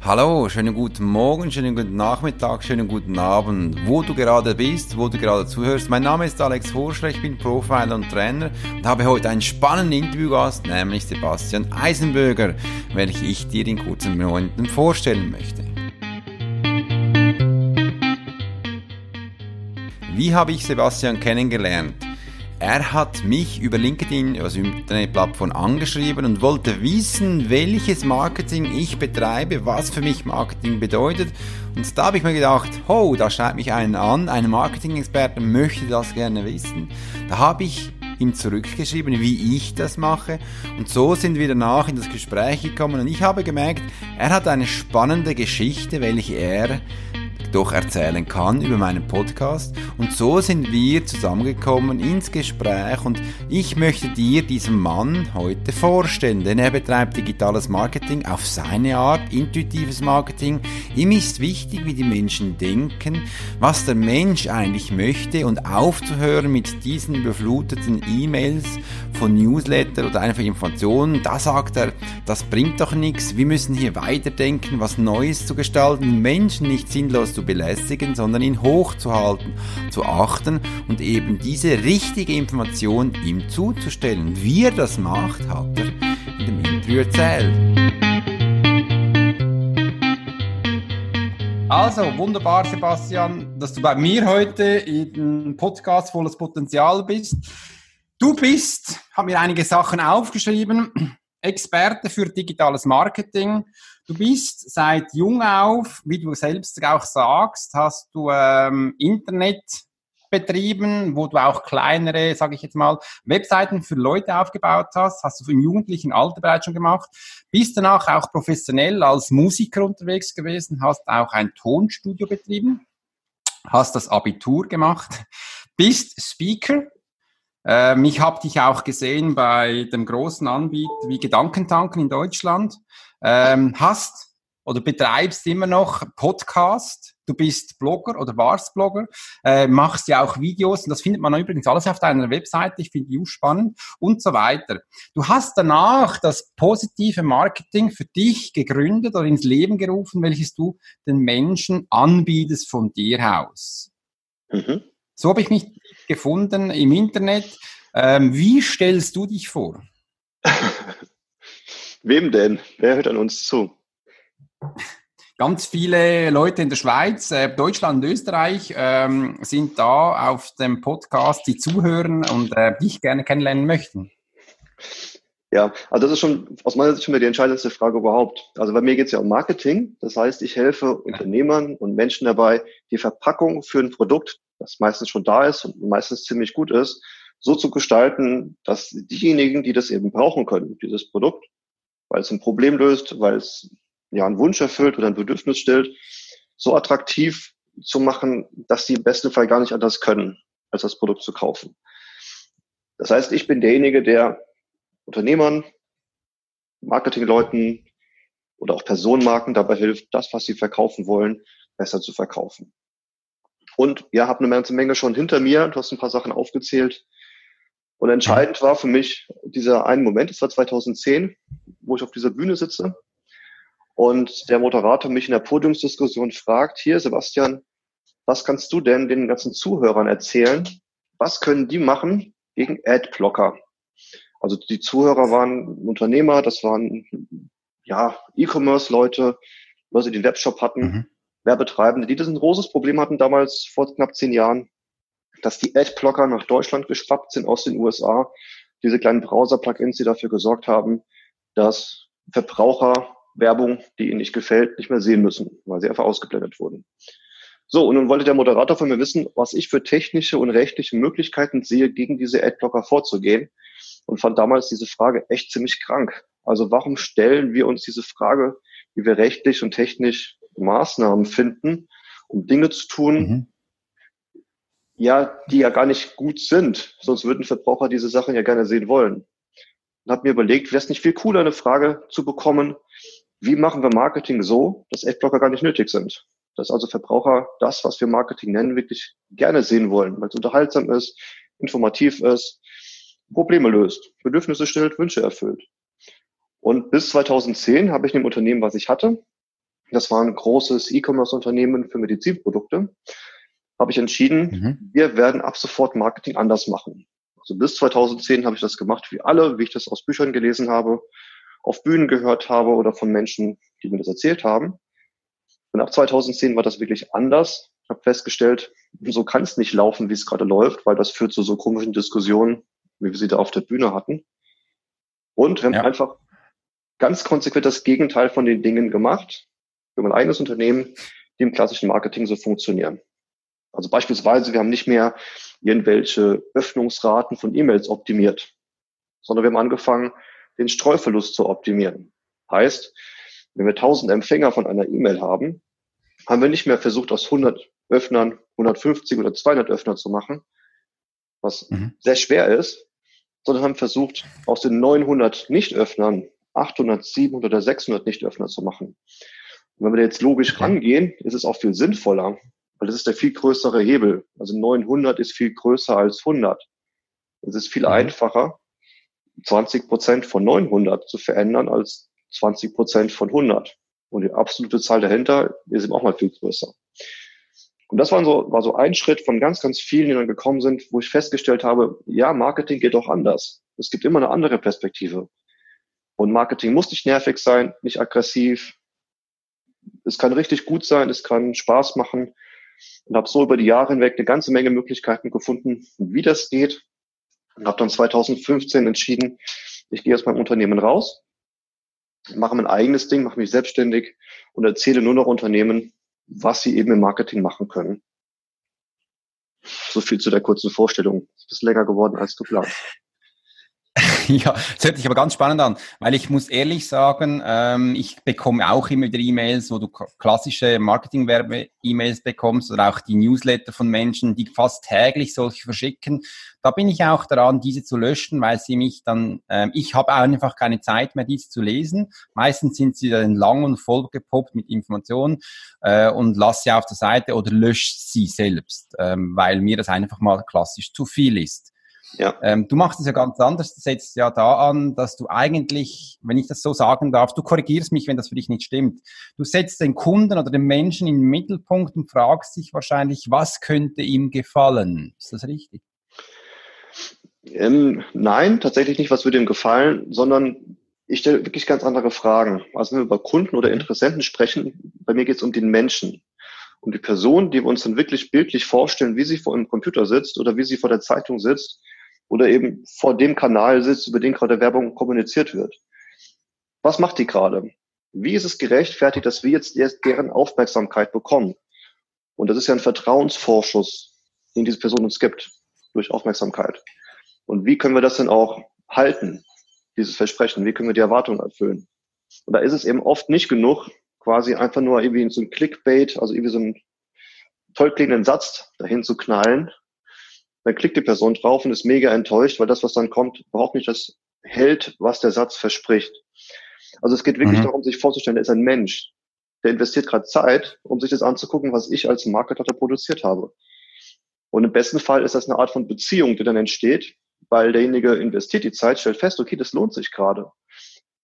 Hallo, schönen guten Morgen, schönen guten Nachmittag, schönen guten Abend, wo du gerade bist, wo du gerade zuhörst. Mein Name ist Alex Horschler, ich bin Profiler und Trainer und habe heute einen spannenden Interviewgast, nämlich Sebastian Eisenböger, welchen ich dir in kurzen Momenten vorstellen möchte. Wie habe ich Sebastian kennengelernt? Er hat mich über LinkedIn, also Internetplattform, angeschrieben und wollte wissen, welches Marketing ich betreibe, was für mich Marketing bedeutet. Und da habe ich mir gedacht, oh, da schreibt mich einen an, ein Marketing-Experte möchte das gerne wissen. Da habe ich ihm zurückgeschrieben, wie ich das mache. Und so sind wir danach in das Gespräch gekommen und ich habe gemerkt, er hat eine spannende Geschichte, welche er doch erzählen kann über meinen Podcast. Und so sind wir zusammengekommen ins Gespräch und ich möchte dir diesen Mann heute vorstellen, denn er betreibt digitales Marketing auf seine Art, intuitives Marketing. Ihm ist wichtig, wie die Menschen denken, was der Mensch eigentlich möchte und aufzuhören mit diesen überfluteten E-Mails von Newsletter oder einfach Informationen. Da sagt er, das bringt doch nichts. Wir müssen hier weiterdenken, was Neues zu gestalten, Menschen nicht sinnlos zu belästigen, sondern ihn hochzuhalten, zu achten und eben diese richtige Information ihm zuzustellen. Wie er das macht, hat er in dem Interview erzählt. Also, wunderbar, Sebastian, dass du bei mir heute in Podcast Volles Potenzial bist. Du bist, habe mir einige Sachen aufgeschrieben, Experte für digitales Marketing. Du bist seit jung auf, wie du selbst auch sagst, hast du ähm, Internet betrieben, wo du auch kleinere, sage ich jetzt mal, Webseiten für Leute aufgebaut hast, hast du im jugendlichen Alter bereits schon gemacht, bist danach auch professionell als Musiker unterwegs gewesen, hast auch ein Tonstudio betrieben, hast das Abitur gemacht, bist Speaker ähm, ich habe dich auch gesehen bei dem großen Anbieter wie Gedankentanken in Deutschland. Ähm, hast oder betreibst immer noch Podcast. Du bist Blogger oder warst Blogger, äh, machst ja auch Videos und das findet man übrigens alles auf deiner Webseite. Ich finde die spannend und so weiter. Du hast danach das positive Marketing für dich gegründet oder ins Leben gerufen, welches du den Menschen anbietest von dir aus. Mhm. So habe ich mich gefunden im Internet. Ähm, wie stellst du dich vor? Wem denn? Wer hört an uns zu? Ganz viele Leute in der Schweiz, äh, Deutschland und Österreich ähm, sind da auf dem Podcast, die zuhören und äh, dich gerne kennenlernen möchten. Ja, also das ist schon aus meiner Sicht schon mal die entscheidendste Frage überhaupt. Also bei mir geht es ja um Marketing. Das heißt, ich helfe. Unternehmern und Menschen dabei, die Verpackung für ein Produkt, das meistens schon da ist und meistens ziemlich gut ist, so zu gestalten, dass diejenigen, die das eben brauchen können, dieses Produkt, weil es ein Problem löst, weil es ja einen Wunsch erfüllt oder ein Bedürfnis stellt, so attraktiv zu machen, dass sie im besten Fall gar nicht anders können, als das Produkt zu kaufen. Das heißt, ich bin derjenige, der Unternehmern, Marketingleuten oder auch Personenmarken dabei hilft, das, was sie verkaufen wollen, besser zu verkaufen. Und ja, habe eine ganze Menge schon hinter mir. Du hast ein paar Sachen aufgezählt. Und entscheidend war für mich dieser einen Moment, das war 2010, wo ich auf dieser Bühne sitze und der Moderator mich in der Podiumsdiskussion fragt, hier Sebastian, was kannst du denn den ganzen Zuhörern erzählen? Was können die machen gegen Adblocker? Also die Zuhörer waren Unternehmer, das waren ja E-Commerce-Leute, Leute, die einen Webshop hatten, mhm. Werbetreibende, die das ein großes Problem hatten damals vor knapp zehn Jahren, dass die Adblocker nach Deutschland geschwappt sind aus den USA. Diese kleinen Browser-Plugins, die dafür gesorgt haben, dass Verbraucher Werbung, die ihnen nicht gefällt, nicht mehr sehen müssen, weil sie einfach ausgeblendet wurden. So, und nun wollte der Moderator von mir wissen, was ich für technische und rechtliche Möglichkeiten sehe, gegen diese Adblocker vorzugehen und fand damals diese Frage echt ziemlich krank. Also warum stellen wir uns diese Frage, wie wir rechtlich und technisch Maßnahmen finden, um Dinge zu tun, mhm. ja, die ja gar nicht gut sind. Sonst würden Verbraucher diese Sachen ja gerne sehen wollen. Und habe mir überlegt, wäre es nicht viel cooler, eine Frage zu bekommen, wie machen wir Marketing so, dass Adblocker gar nicht nötig sind? Dass also Verbraucher das, was wir Marketing nennen, wirklich gerne sehen wollen, weil es unterhaltsam ist, informativ ist, Probleme löst, Bedürfnisse stellt, Wünsche erfüllt. Und bis 2010 habe ich in dem Unternehmen, was ich hatte, das war ein großes E-Commerce-Unternehmen für Medizinprodukte, habe ich entschieden, mhm. wir werden ab sofort Marketing anders machen. Also bis 2010 habe ich das gemacht wie alle, wie ich das aus Büchern gelesen habe, auf Bühnen gehört habe oder von Menschen, die mir das erzählt haben. Und ab 2010 war das wirklich anders. Ich habe festgestellt, so kann es nicht laufen, wie es gerade läuft, weil das führt zu so komischen Diskussionen, wie wir sie da auf der Bühne hatten. Und wir haben ja. einfach ganz konsequent das Gegenteil von den Dingen gemacht. Wir haben ein eigenes Unternehmen, die im klassischen Marketing so funktionieren. Also beispielsweise, wir haben nicht mehr irgendwelche Öffnungsraten von E-Mails optimiert, sondern wir haben angefangen, den Streuverlust zu optimieren. Heißt, wenn wir 1000 Empfänger von einer E-Mail haben, haben wir nicht mehr versucht, aus 100 Öffnern 150 oder 200 Öffner zu machen, was mhm. sehr schwer ist, sondern haben versucht, aus den 900 Nicht-Öffnern 800, 700 oder 600 Nicht-Öffner zu machen. Und wenn wir jetzt logisch rangehen, ist es auch viel sinnvoller, weil das ist der viel größere Hebel. Also 900 ist viel größer als 100. Es ist viel mhm. einfacher, 20 Prozent von 900 zu verändern als 20 Prozent von 100. Und die absolute Zahl dahinter ist eben auch mal viel größer. Und das war so, war so ein Schritt von ganz, ganz vielen, die dann gekommen sind, wo ich festgestellt habe, ja, Marketing geht auch anders. Es gibt immer eine andere Perspektive. Und Marketing muss nicht nervig sein, nicht aggressiv. Es kann richtig gut sein, es kann Spaß machen. Und habe so über die Jahre hinweg eine ganze Menge Möglichkeiten gefunden, wie das geht. Und habe dann 2015 entschieden, ich gehe aus meinem Unternehmen raus, mache mein eigenes Ding, mache mich selbstständig und erzähle nur noch Unternehmen, was sie eben im Marketing machen können. So viel zu der kurzen Vorstellung. Ist länger geworden als geplant. Ja, das hört sich aber ganz spannend an, weil ich muss ehrlich sagen, ähm, ich bekomme auch immer wieder E-Mails, wo du klassische Marketing-Werbe-E-Mails bekommst oder auch die Newsletter von Menschen, die fast täglich solche verschicken. Da bin ich auch daran, diese zu löschen, weil sie mich dann, ähm, ich habe einfach keine Zeit mehr, diese zu lesen. Meistens sind sie dann lang und vollgepoppt mit Informationen äh, und lasse sie auf der Seite oder lösche sie selbst, ähm, weil mir das einfach mal klassisch zu viel ist. Ja. Ähm, du machst es ja ganz anders. Du setzt ja da an, dass du eigentlich, wenn ich das so sagen darf, du korrigierst mich, wenn das für dich nicht stimmt. Du setzt den Kunden oder den Menschen in den Mittelpunkt und fragst dich wahrscheinlich, was könnte ihm gefallen. Ist das richtig? Ähm, nein, tatsächlich nicht, was würde ihm gefallen, sondern ich stelle wirklich ganz andere Fragen. Also wenn wir über Kunden oder Interessenten sprechen, bei mir geht es um den Menschen um die Person, die wir uns dann wirklich bildlich vorstellen, wie sie vor einem Computer sitzt oder wie sie vor der Zeitung sitzt oder eben vor dem Kanal sitzt, über den gerade Werbung kommuniziert wird. Was macht die gerade? Wie ist es gerechtfertigt, dass wir jetzt deren Aufmerksamkeit bekommen? Und das ist ja ein Vertrauensvorschuss, den diese Person uns gibt durch Aufmerksamkeit. Und wie können wir das denn auch halten, dieses Versprechen? Wie können wir die Erwartungen erfüllen? Und da ist es eben oft nicht genug, quasi einfach nur irgendwie so ein Clickbait, also irgendwie so einen toll klingenden Satz dahin zu knallen dann klickt die Person drauf und ist mega enttäuscht, weil das, was dann kommt, überhaupt nicht das hält, was der Satz verspricht. Also es geht wirklich mhm. darum, sich vorzustellen, er ist ein Mensch, der investiert gerade Zeit, um sich das anzugucken, was ich als Marketer produziert habe. Und im besten Fall ist das eine Art von Beziehung, die dann entsteht, weil derjenige investiert die Zeit, stellt fest, okay, das lohnt sich gerade.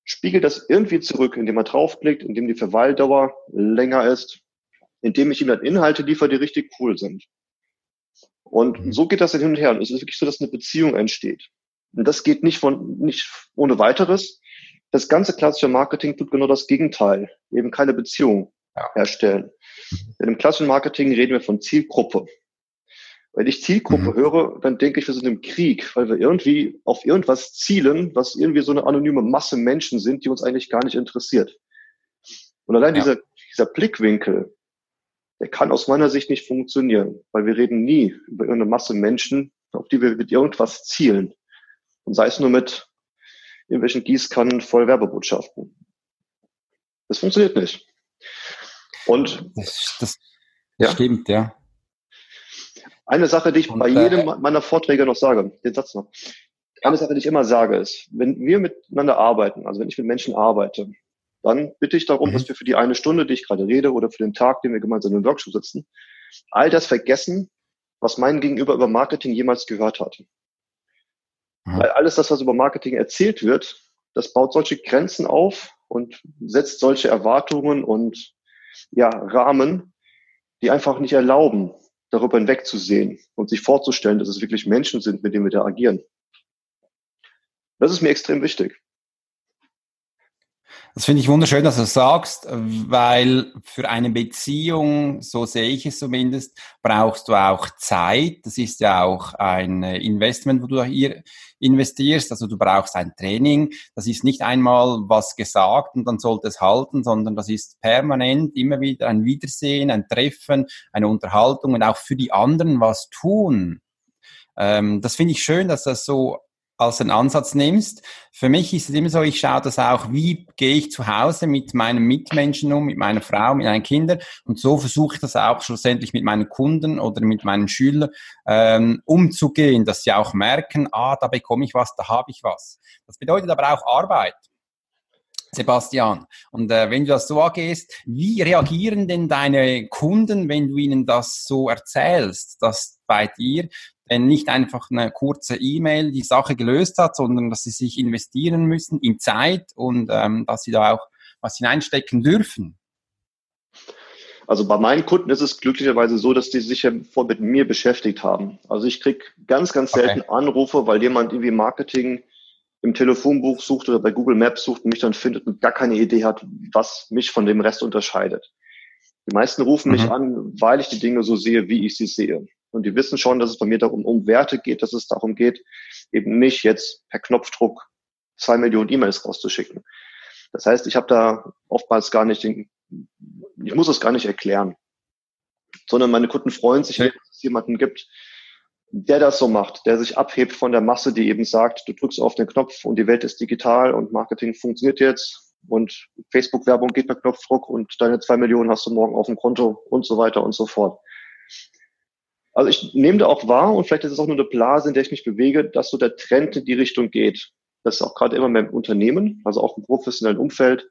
Spiegelt das irgendwie zurück, indem er draufklickt, indem die Verweildauer länger ist, indem ich ihm dann Inhalte liefere, die richtig cool sind. Und mhm. so geht das dann hin und her. Und es ist wirklich so, dass eine Beziehung entsteht. Und das geht nicht von, nicht ohne weiteres. Das ganze klassische Marketing tut genau das Gegenteil. Eben keine Beziehung ja. herstellen. Denn im klassischen Marketing reden wir von Zielgruppe. Wenn ich Zielgruppe mhm. höre, dann denke ich, wir sind im Krieg, weil wir irgendwie auf irgendwas zielen, was irgendwie so eine anonyme Masse Menschen sind, die uns eigentlich gar nicht interessiert. Und allein ja. dieser, dieser Blickwinkel, der kann aus meiner Sicht nicht funktionieren, weil wir reden nie über irgendeine Masse Menschen, auf die wir mit irgendwas zielen. Und sei es nur mit irgendwelchen Gießkannen voll Werbebotschaften. Das funktioniert nicht. Und das, das, ja. stimmt, ja. Eine Sache, die ich Und, bei jedem äh, meiner Vorträge noch sage, den Satz noch. Eine Sache, die ich immer sage, ist, wenn wir miteinander arbeiten, also wenn ich mit Menschen arbeite, dann bitte ich darum, mhm. dass wir für die eine Stunde, die ich gerade rede, oder für den Tag, den wir gemeinsam im Workshop sitzen, all das vergessen, was mein Gegenüber über Marketing jemals gehört hat. Mhm. Weil alles das, was über Marketing erzählt wird, das baut solche Grenzen auf und setzt solche Erwartungen und ja, Rahmen, die einfach nicht erlauben, darüber hinwegzusehen und sich vorzustellen, dass es wirklich Menschen sind, mit denen wir da agieren. Das ist mir extrem wichtig. Das finde ich wunderschön, dass du das sagst, weil für eine Beziehung, so sehe ich es zumindest, brauchst du auch Zeit. Das ist ja auch ein Investment, wo du hier investierst. Also du brauchst ein Training. Das ist nicht einmal was gesagt und dann sollte es halten, sondern das ist permanent immer wieder ein Wiedersehen, ein Treffen, eine Unterhaltung und auch für die anderen was tun. Ähm, das finde ich schön, dass das so als einen Ansatz nimmst. Für mich ist es immer so, ich schaue das auch, wie gehe ich zu Hause mit meinen Mitmenschen um, mit meiner Frau, mit meinen Kindern. Und so versuche ich das auch schlussendlich mit meinen Kunden oder mit meinen Schülern ähm, umzugehen, dass sie auch merken, ah, da bekomme ich was, da habe ich was. Das bedeutet aber auch Arbeit. Sebastian. Und äh, wenn du das so angehst, wie reagieren denn deine Kunden, wenn du ihnen das so erzählst, dass bei dir denn nicht einfach eine kurze E-Mail die Sache gelöst hat, sondern dass sie sich investieren müssen in Zeit und ähm, dass sie da auch was hineinstecken dürfen? Also bei meinen Kunden ist es glücklicherweise so, dass die sich ja vor mit mir beschäftigt haben. Also ich kriege ganz, ganz selten okay. Anrufe, weil jemand irgendwie Marketing im Telefonbuch sucht oder bei Google Maps sucht und mich dann findet und gar keine Idee hat, was mich von dem Rest unterscheidet. Die meisten rufen mhm. mich an, weil ich die Dinge so sehe, wie ich sie sehe. Und die wissen schon, dass es bei mir darum um Werte geht, dass es darum geht, eben nicht jetzt per Knopfdruck zwei Millionen E-Mails rauszuschicken. Das heißt, ich habe da oftmals gar nicht den, ich muss es gar nicht erklären, sondern meine Kunden freuen sich, dass es jemanden gibt, der das so macht, der sich abhebt von der Masse, die eben sagt, du drückst auf den Knopf und die Welt ist digital und Marketing funktioniert jetzt und Facebook-Werbung geht per Knopfdruck und deine zwei Millionen hast du morgen auf dem Konto und so weiter und so fort. Also ich nehme da auch wahr und vielleicht ist es auch nur eine Blase, in der ich mich bewege, dass so der Trend in die Richtung geht. Dass auch gerade immer mehr im Unternehmen, also auch im professionellen Umfeld,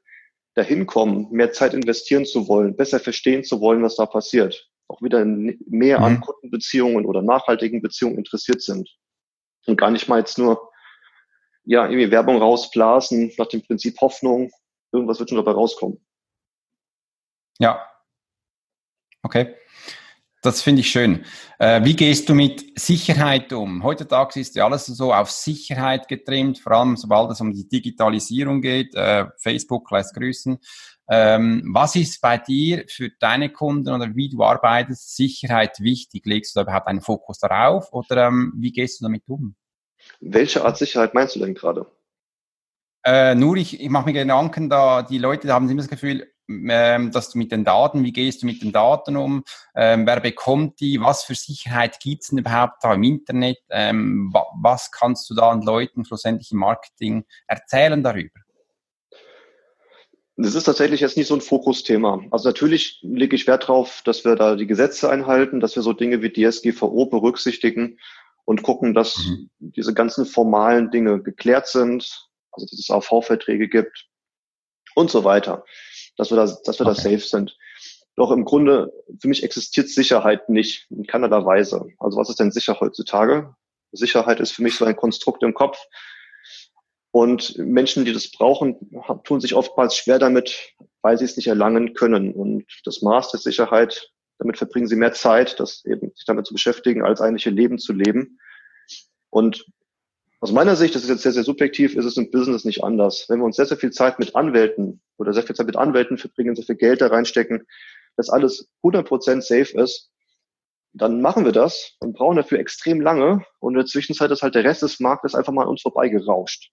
dahin kommen, mehr Zeit investieren zu wollen, besser verstehen zu wollen, was da passiert. Auch wieder mehr mhm. an Kundenbeziehungen oder nachhaltigen Beziehungen interessiert sind. Und gar nicht mal jetzt nur, ja, irgendwie Werbung rausblasen nach dem Prinzip Hoffnung. Irgendwas wird schon dabei rauskommen. Ja. Okay. Das finde ich schön. Äh, wie gehst du mit Sicherheit um? Heutzutage ist ja alles so auf Sicherheit getrimmt, vor allem sobald es um die Digitalisierung geht. Äh, Facebook lässt grüßen. Ähm, was ist bei dir für deine Kunden oder wie du arbeitest Sicherheit wichtig? Legst du da überhaupt einen Fokus darauf oder ähm, wie gehst du damit um? Welche Art Sicherheit meinst du denn gerade? Äh, nur ich, ich mache mir Gedanken, da die Leute haben immer das Gefühl, ähm, dass du mit den Daten, wie gehst du mit den Daten um, ähm, wer bekommt die, was für Sicherheit gibt es denn überhaupt da im Internet, ähm, wa was kannst du da an Leuten schlussendlich im Marketing erzählen darüber? Das ist tatsächlich jetzt nicht so ein Fokusthema. Also natürlich lege ich Wert darauf, dass wir da die Gesetze einhalten, dass wir so Dinge wie DSGVO berücksichtigen und gucken, dass mhm. diese ganzen formalen Dinge geklärt sind, also dass es AV-Verträge gibt und so weiter dass wir da, dass wir okay. da safe sind. Doch im Grunde, für mich existiert Sicherheit nicht in keinerlei Weise. Also was ist denn sicher heutzutage? Sicherheit ist für mich so ein Konstrukt im Kopf. Und Menschen, die das brauchen, tun sich oftmals schwer damit, weil sie es nicht erlangen können. Und das Maß der Sicherheit, damit verbringen sie mehr Zeit, das eben sich damit zu beschäftigen, als eigentlich ihr Leben zu leben. Und aus meiner Sicht, das ist jetzt sehr, sehr subjektiv, ist es im Business nicht anders. Wenn wir uns sehr, sehr viel Zeit mit Anwälten oder sehr viel Zeit mit Anwälten verbringen, sehr viel Geld da reinstecken, dass alles 100% safe ist, dann machen wir das und brauchen dafür extrem lange. Und in der Zwischenzeit ist halt der Rest des Marktes einfach mal an uns vorbeigerauscht.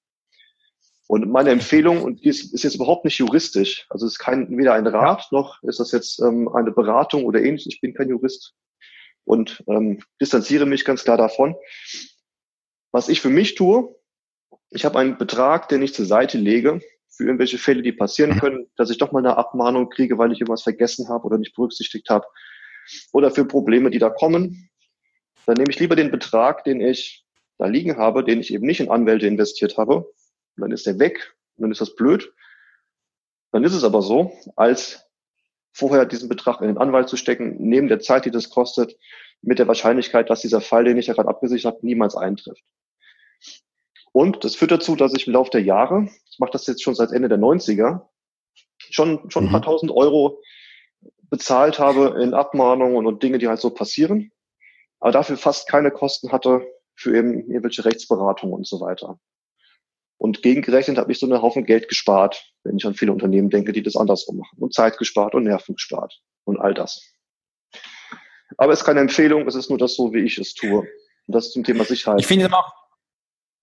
Und meine Empfehlung, und die ist, ist jetzt überhaupt nicht juristisch, also es ist kein, weder ein Rat noch ist das jetzt ähm, eine Beratung oder ähnliches. Ich bin kein Jurist und ähm, distanziere mich ganz klar davon. Was ich für mich tue, ich habe einen Betrag, den ich zur Seite lege für irgendwelche Fälle, die passieren mhm. können, dass ich doch mal eine Abmahnung kriege, weil ich irgendwas vergessen habe oder nicht berücksichtigt habe. Oder für Probleme, die da kommen. Dann nehme ich lieber den Betrag, den ich da liegen habe, den ich eben nicht in Anwälte investiert habe. Und dann ist der weg. Und dann ist das blöd. Dann ist es aber so, als vorher diesen Betrag in den Anwalt zu stecken, neben der Zeit, die das kostet, mit der Wahrscheinlichkeit, dass dieser Fall, den ich ja gerade abgesichert habe, niemals eintrifft. Und das führt dazu, dass ich im Laufe der Jahre, ich mache das jetzt schon seit Ende der 90er, schon, schon ein paar mhm. tausend Euro bezahlt habe in Abmahnungen und Dinge, die halt so passieren, aber dafür fast keine Kosten hatte für eben irgendwelche Rechtsberatungen und so weiter. Und gegengerechnet habe ich so einen Haufen Geld gespart, wenn ich an viele Unternehmen denke, die das andersrum machen. Und Zeit gespart und Nerven gespart und all das. Aber es ist keine Empfehlung, es ist nur das so, wie ich es tue. Und das zum Thema Sicherheit. Ich finde,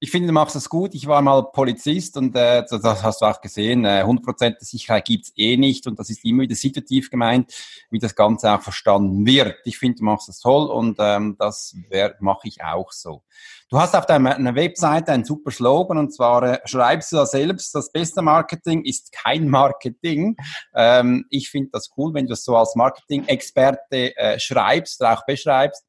ich finde, du machst das gut. Ich war mal Polizist und äh, das hast du auch gesehen. Äh, 100% Sicherheit gibt's eh nicht und das ist immer wieder situativ gemeint, wie das Ganze auch verstanden wird. Ich finde, du machst das toll und ähm, das mache ich auch so. Du hast auf deiner Webseite einen super Slogan und zwar äh, schreibst du da selbst, das beste Marketing ist kein Marketing. Ähm, ich finde das cool, wenn du das so als Marketing-Experte äh, schreibst auch beschreibst.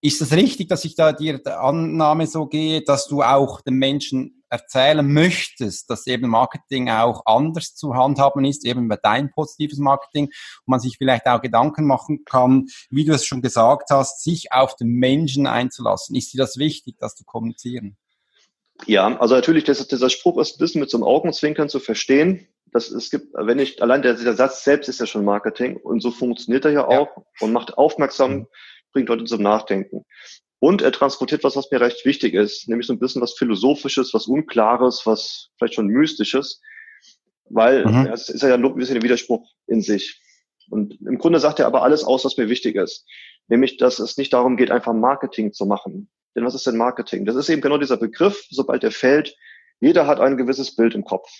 Ist es das richtig, dass ich da dir der Annahme so gehe, dass du auch den Menschen erzählen möchtest, dass eben Marketing auch anders zu handhaben ist, eben bei dein positives Marketing, und man sich vielleicht auch Gedanken machen kann, wie du es schon gesagt hast, sich auf den Menschen einzulassen. Ist dir das wichtig, dass du kommunizieren? Ja, also natürlich, das, dieser Spruch ist ein bisschen mit so einem Augenzwinkern zu verstehen. Das, es gibt, wenn ich, allein der, der Satz selbst ist ja schon Marketing und so funktioniert er ja auch ja. und macht aufmerksam, mhm bringt Leute zum Nachdenken. Und er transportiert was, was mir recht wichtig ist, nämlich so ein bisschen was Philosophisches, was Unklares, was vielleicht schon Mystisches, weil mhm. es ist ja ein bisschen ein Widerspruch in sich. Und im Grunde sagt er aber alles aus, was mir wichtig ist. Nämlich, dass es nicht darum geht, einfach Marketing zu machen. Denn was ist denn Marketing? Das ist eben genau dieser Begriff, sobald er fällt, jeder hat ein gewisses Bild im Kopf.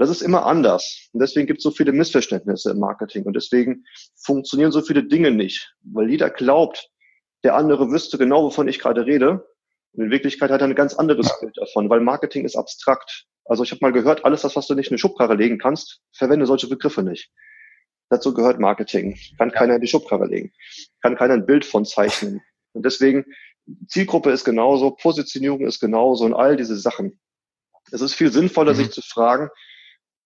Und das ist immer anders. Und deswegen gibt es so viele Missverständnisse im Marketing. Und deswegen funktionieren so viele Dinge nicht. Weil jeder glaubt, der andere wüsste genau, wovon ich gerade rede. Und in Wirklichkeit hat er ein ganz anderes Bild davon, weil Marketing ist abstrakt. Also ich habe mal gehört, alles das, was du nicht in eine Schubkarre legen kannst, verwende solche Begriffe nicht. Dazu gehört Marketing. Kann keiner in die Schubkarre legen. Kann keiner ein Bild von zeichnen. Und deswegen, Zielgruppe ist genauso, Positionierung ist genauso und all diese Sachen. Es ist viel sinnvoller, mhm. sich zu fragen,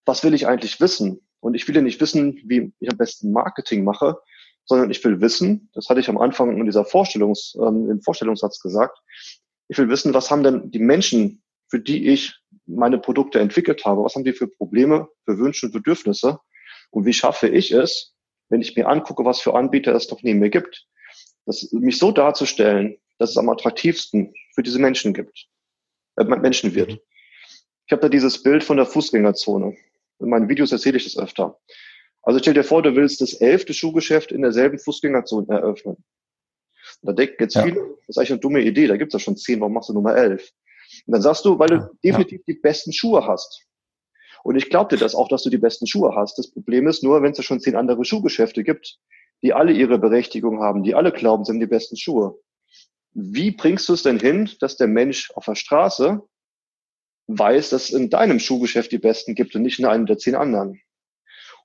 was will ich eigentlich wissen? Und ich will ja nicht wissen, wie ich am besten Marketing mache, sondern ich will wissen, das hatte ich am Anfang in dieser Vorstellungs, ähm, im Vorstellungssatz gesagt, ich will wissen, was haben denn die Menschen, für die ich meine Produkte entwickelt habe, was haben die für Probleme, für Wünsche und Bedürfnisse und wie schaffe ich es, wenn ich mir angucke, was für Anbieter es doch neben mir gibt, das, mich so darzustellen, dass es am attraktivsten für diese Menschen gibt, äh, Menschen wird. Ich habe da dieses Bild von der Fußgängerzone. In meinen Videos erzähle ich das öfter. Also stell dir vor, du willst das elfte Schuhgeschäft in derselben Fußgängerzone eröffnen. Und da denken jetzt ja. viele, das ist eigentlich eine dumme Idee, da gibt es ja schon zehn, warum machst du Nummer elf? Und dann sagst du, weil du definitiv ja. die besten Schuhe hast. Und ich glaube dir das auch, dass du die besten Schuhe hast. Das Problem ist nur, wenn es ja schon zehn andere Schuhgeschäfte gibt, die alle ihre Berechtigung haben, die alle glauben, sie haben die besten Schuhe. Wie bringst du es denn hin, dass der Mensch auf der Straße weiß, dass es in deinem Schuhgeschäft die besten gibt und nicht in einem der zehn anderen.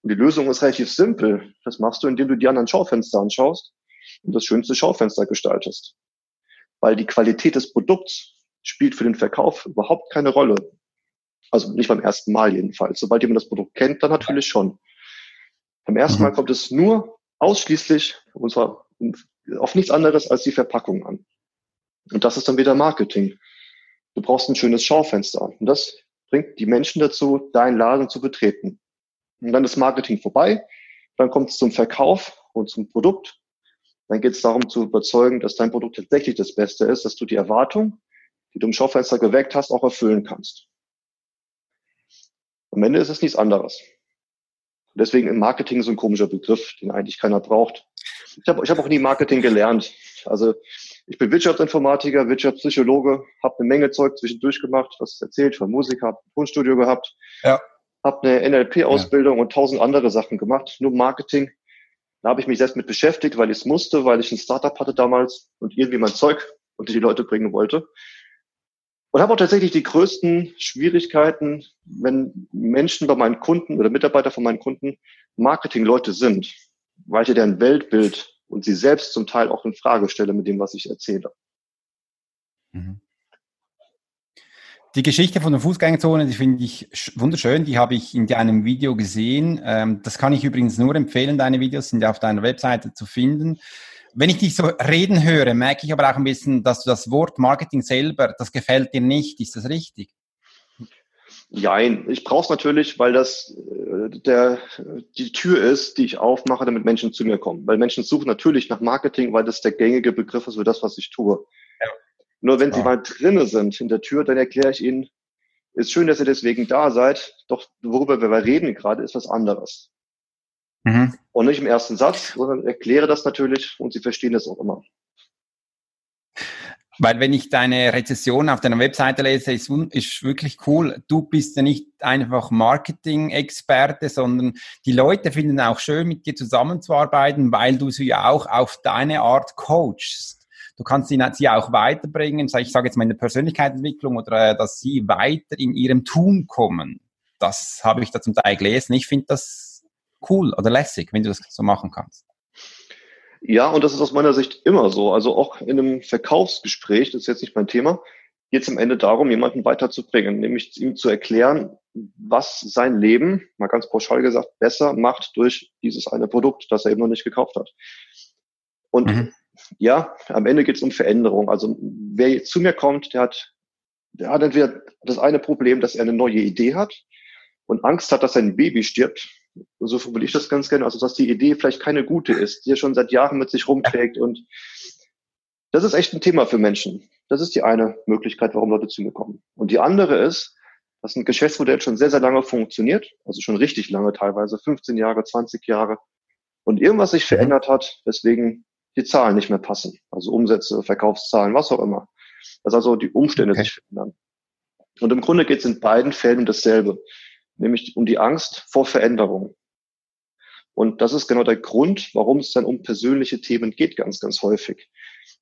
Und die Lösung ist relativ simpel. Das machst du, indem du die anderen Schaufenster anschaust und das schönste Schaufenster gestaltest. Weil die Qualität des Produkts spielt für den Verkauf überhaupt keine Rolle. Also nicht beim ersten Mal jedenfalls. Sobald jemand das Produkt kennt, dann natürlich schon. Beim ersten Mal mhm. kommt es nur ausschließlich, und zwar auf nichts anderes als die Verpackung an. Und das ist dann wieder Marketing. Du brauchst ein schönes Schaufenster. Und das bringt die Menschen dazu, deinen Laden zu betreten. Und dann ist Marketing vorbei. Dann kommt es zum Verkauf und zum Produkt. Dann geht es darum zu überzeugen, dass dein Produkt tatsächlich das Beste ist, dass du die Erwartung, die du im Schaufenster geweckt hast, auch erfüllen kannst. Am Ende ist es nichts anderes. Deswegen im Marketing so ein komischer Begriff, den eigentlich keiner braucht. Ich habe ich hab auch nie Marketing gelernt. Also ich bin Wirtschaftsinformatiker, Wirtschaftspsychologe, habe eine Menge Zeug zwischendurch gemacht, was erzählt, von Musik, habe ein Tonstudio gehabt, ja. habe eine NLP-Ausbildung ja. und tausend andere Sachen gemacht, nur Marketing. Da habe ich mich selbst mit beschäftigt, weil ich es musste, weil ich ein Startup hatte damals und irgendwie mein Zeug unter die Leute bringen wollte. Und habe auch tatsächlich die größten Schwierigkeiten, wenn Menschen bei meinen Kunden oder Mitarbeiter von meinen Kunden Marketing-Leute sind, weil ich deren Weltbild und sie selbst zum Teil auch in Frage stelle mit dem, was ich erzähle. Mhm. Die Geschichte von der Fußgängerzone, die finde ich wunderschön. Die habe ich in deinem Video gesehen. Ähm, das kann ich übrigens nur empfehlen. Deine Videos sind ja auf deiner Webseite zu finden. Wenn ich dich so reden höre, merke ich aber auch ein bisschen, dass du das Wort Marketing selber, das gefällt dir nicht. Ist das richtig? Jein. Ich brauche es natürlich, weil das äh, der, die Tür ist, die ich aufmache, damit Menschen zu mir kommen. Weil Menschen suchen natürlich nach Marketing, weil das der gängige Begriff ist für das, was ich tue. Ja. Nur wenn ja. sie mal drinnen sind in der Tür, dann erkläre ich ihnen, ist schön, dass ihr deswegen da seid, doch worüber wir reden gerade, ist was anderes. Mhm. Und nicht im ersten Satz, sondern erkläre das natürlich und sie verstehen das auch immer. Weil wenn ich deine Rezession auf deiner Webseite lese, ist, ist wirklich cool. Du bist ja nicht einfach Marketing-Experte, sondern die Leute finden auch schön, mit dir zusammenzuarbeiten, weil du sie ja auch auf deine Art coachst. Du kannst sie, auch weiterbringen, ich sage jetzt mal in der Persönlichkeitsentwicklung oder äh, dass sie weiter in ihrem Tun kommen. Das habe ich da zum Teil gelesen. Ich finde das cool oder lässig, wenn du das so machen kannst. Ja, und das ist aus meiner Sicht immer so. Also auch in einem Verkaufsgespräch, das ist jetzt nicht mein Thema, geht es am Ende darum, jemanden weiterzubringen, nämlich ihm zu erklären, was sein Leben, mal ganz pauschal gesagt, besser macht durch dieses eine Produkt, das er eben noch nicht gekauft hat. Und mhm. ja, am Ende geht es um Veränderung. Also wer zu mir kommt, der hat, der hat entweder das eine Problem, dass er eine neue Idee hat und Angst hat, dass sein Baby stirbt so formuliere ich das ganz gerne, also dass die Idee vielleicht keine gute ist, die er schon seit Jahren mit sich rumträgt und das ist echt ein Thema für Menschen. Das ist die eine Möglichkeit, warum Leute zu mir kommen. Und die andere ist, dass ein Geschäftsmodell schon sehr, sehr lange funktioniert, also schon richtig lange teilweise, 15 Jahre, 20 Jahre, und irgendwas sich verändert hat, weswegen die Zahlen nicht mehr passen. Also Umsätze, Verkaufszahlen, was auch immer. Dass also die Umstände okay. sich verändern. Und im Grunde geht es in beiden Fällen um dasselbe nämlich um die Angst vor Veränderung. Und das ist genau der Grund, warum es dann um persönliche Themen geht, ganz, ganz häufig.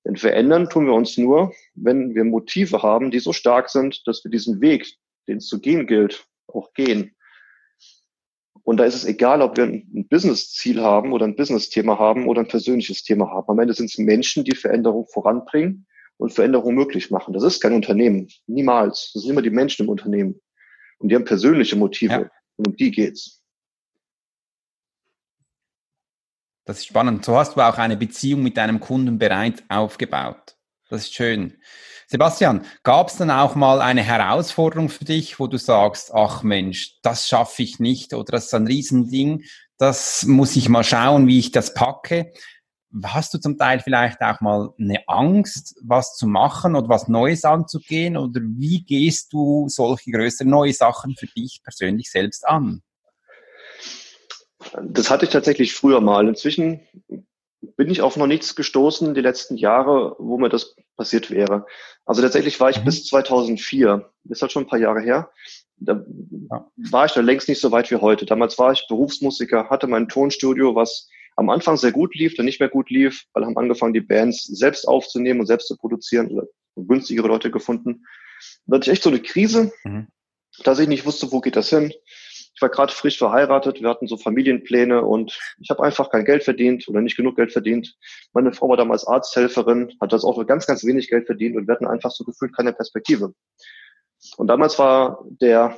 Denn verändern tun wir uns nur, wenn wir Motive haben, die so stark sind, dass wir diesen Weg, den es zu gehen gilt, auch gehen. Und da ist es egal, ob wir ein Business-Ziel haben oder ein Business-Thema haben oder ein persönliches Thema haben. Am Ende sind es Menschen, die Veränderung voranbringen und Veränderung möglich machen. Das ist kein Unternehmen. Niemals. Das sind immer die Menschen im Unternehmen. Und die haben persönliche Motive. Ja. Und um die geht's. Das ist spannend. So hast du auch eine Beziehung mit deinem Kunden bereits aufgebaut. Das ist schön. Sebastian, gab es dann auch mal eine Herausforderung für dich, wo du sagst, ach Mensch, das schaffe ich nicht oder das ist ein Riesending, das muss ich mal schauen, wie ich das packe hast du zum Teil vielleicht auch mal eine Angst, was zu machen oder was Neues anzugehen? Oder wie gehst du solche größeren neue Sachen für dich persönlich selbst an? Das hatte ich tatsächlich früher mal. Inzwischen bin ich auf noch nichts gestoßen die letzten Jahre, wo mir das passiert wäre. Also tatsächlich war ich mhm. bis 2004, das ist halt schon ein paar Jahre her, da war ich da längst nicht so weit wie heute. Damals war ich Berufsmusiker, hatte mein Tonstudio, was am Anfang sehr gut lief, dann nicht mehr gut lief, weil haben angefangen, die Bands selbst aufzunehmen und selbst zu produzieren oder günstigere Leute gefunden. Da hatte ich echt so eine Krise, mhm. dass ich nicht wusste, wo geht das hin. Ich war gerade frisch verheiratet, wir hatten so Familienpläne und ich habe einfach kein Geld verdient oder nicht genug Geld verdient. Meine Frau war damals Arzthelferin, hat das auch nur ganz, ganz wenig Geld verdient und wir hatten einfach so gefühlt keine Perspektive. Und damals war der,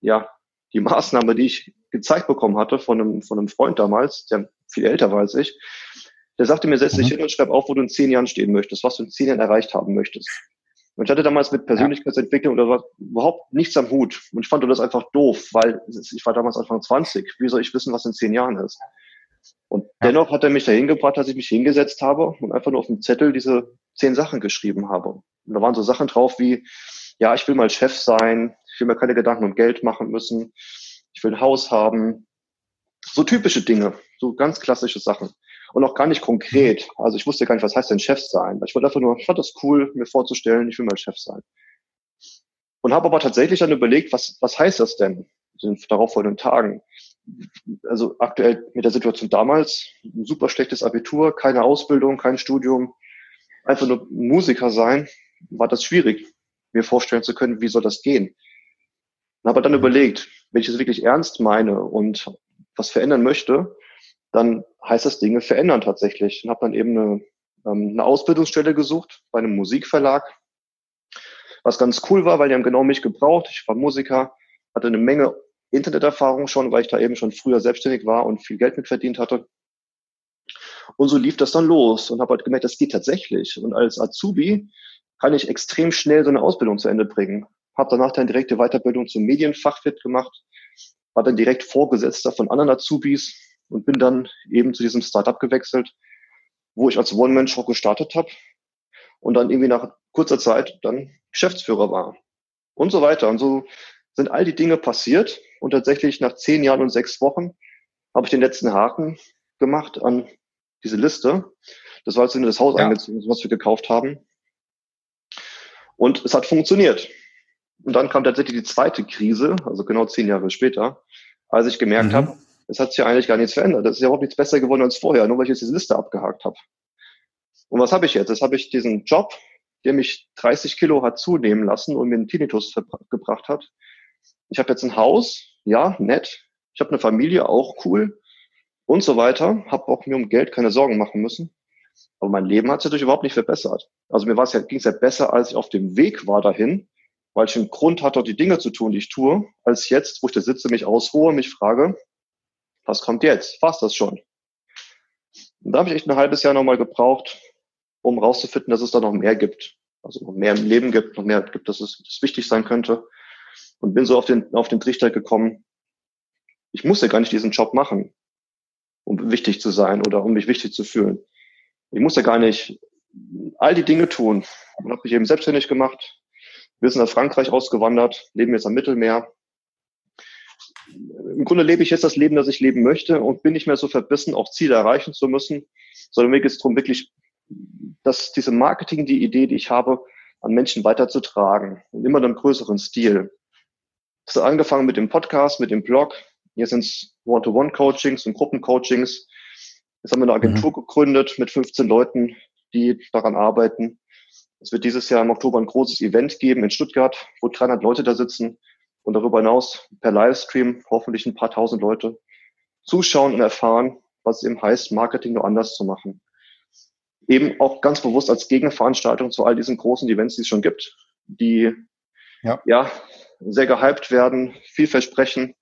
ja, die Maßnahme, die ich gezeigt bekommen hatte von einem, von einem Freund damals, der viel älter war als ich, der sagte mir, setz dich mhm. hin und schreib auf, wo du in zehn Jahren stehen möchtest, was du in zehn Jahren erreicht haben möchtest. Und ich hatte damals mit Persönlichkeitsentwicklung oder was überhaupt nichts am Hut. Und ich fand das einfach doof, weil ich war damals Anfang 20. Wie soll ich wissen, was in zehn Jahren ist? Und dennoch hat er mich dahin gebracht, dass ich mich hingesetzt habe und einfach nur auf dem Zettel diese zehn Sachen geschrieben habe. Und da waren so Sachen drauf wie, ja, ich will mal Chef sein, ich will mir keine Gedanken um Geld machen müssen, ich will ein Haus haben. So typische Dinge, so ganz klassische Sachen. Und auch gar nicht konkret. Also ich wusste gar nicht, was heißt denn Chef sein. Ich wollte einfach nur, ich fand das cool, mir vorzustellen, ich will mal Chef sein. Und habe aber tatsächlich dann überlegt, was, was heißt das denn in den darauffolgenden Tagen? Also aktuell mit der Situation damals, ein super schlechtes Abitur, keine Ausbildung, kein Studium, einfach nur Musiker sein, war das schwierig, mir vorstellen zu können, wie soll das gehen. Und habe dann überlegt, wenn ich es wirklich ernst meine und was verändern möchte, dann heißt das Dinge verändern tatsächlich. Und habe dann eben eine, ähm, eine Ausbildungsstelle gesucht bei einem Musikverlag, was ganz cool war, weil die haben genau mich gebraucht. Ich war Musiker, hatte eine Menge Interneterfahrung schon, weil ich da eben schon früher selbstständig war und viel Geld mit verdient hatte. Und so lief das dann los und habe halt gemerkt, das geht tatsächlich. Und als Azubi kann ich extrem schnell so eine Ausbildung zu Ende bringen habe danach dann direkte Weiterbildung zum Medienfachwirt gemacht, war dann direkt Vorgesetzter von anderen Azubis und bin dann eben zu diesem Startup gewechselt, wo ich als One-Man-Show gestartet habe und dann irgendwie nach kurzer Zeit dann Geschäftsführer war und so weiter. Und so sind all die Dinge passiert und tatsächlich nach zehn Jahren und sechs Wochen habe ich den letzten Haken gemacht an diese Liste. Das war jetzt in das Haus ja. eingezogen, was wir gekauft haben. Und es hat funktioniert. Und dann kam tatsächlich die zweite Krise, also genau zehn Jahre später, als ich gemerkt mhm. habe, es hat sich ja eigentlich gar nichts verändert. Das ist ja überhaupt nichts besser geworden als vorher, nur weil ich jetzt diese Liste abgehakt habe. Und was habe ich jetzt? Jetzt habe ich diesen Job, der mich 30 Kilo hat zunehmen lassen und mir einen Tinnitus gebracht hat. Ich habe jetzt ein Haus, ja, nett. Ich habe eine Familie, auch cool und so weiter. Habe auch mir um Geld keine Sorgen machen müssen. Aber mein Leben hat sich natürlich überhaupt nicht verbessert. Also mir ja, ging es ja besser, als ich auf dem Weg war dahin, weil ich einen Grund hatte, die Dinge zu tun, die ich tue, als jetzt, wo ich da sitze, mich ausruhe, mich frage, was kommt jetzt? War's das schon? Und da habe ich echt ein halbes Jahr nochmal gebraucht, um rauszufinden, dass es da noch mehr gibt. Also noch mehr im Leben gibt, noch mehr gibt, dass es dass wichtig sein könnte. Und bin so auf den, auf den Trichter gekommen, ich muss ja gar nicht diesen Job machen, um wichtig zu sein oder um mich wichtig zu fühlen. Ich muss ja gar nicht all die Dinge tun. Und habe mich eben selbstständig gemacht. Wir sind nach Frankreich ausgewandert, leben jetzt am Mittelmeer. Im Grunde lebe ich jetzt das Leben, das ich leben möchte und bin nicht mehr so verbissen, auch Ziele erreichen zu müssen, sondern mir geht es darum, wirklich dass diese Marketing, die Idee, die ich habe, an Menschen weiterzutragen und immer in einem größeren Stil. Das hat angefangen mit dem Podcast, mit dem Blog. Jetzt sind es One-to-One-Coachings und Gruppencoachings. Jetzt haben wir eine Agentur mhm. gegründet mit 15 Leuten, die daran arbeiten. Es wird dieses Jahr im Oktober ein großes Event geben in Stuttgart, wo 300 Leute da sitzen und darüber hinaus per Livestream hoffentlich ein paar tausend Leute zuschauen und erfahren, was es eben heißt, Marketing nur anders zu machen eben auch ganz bewusst als Gegenveranstaltung zu all diesen großen Events, die es schon gibt, die ja, ja sehr gehypt werden, viel versprechen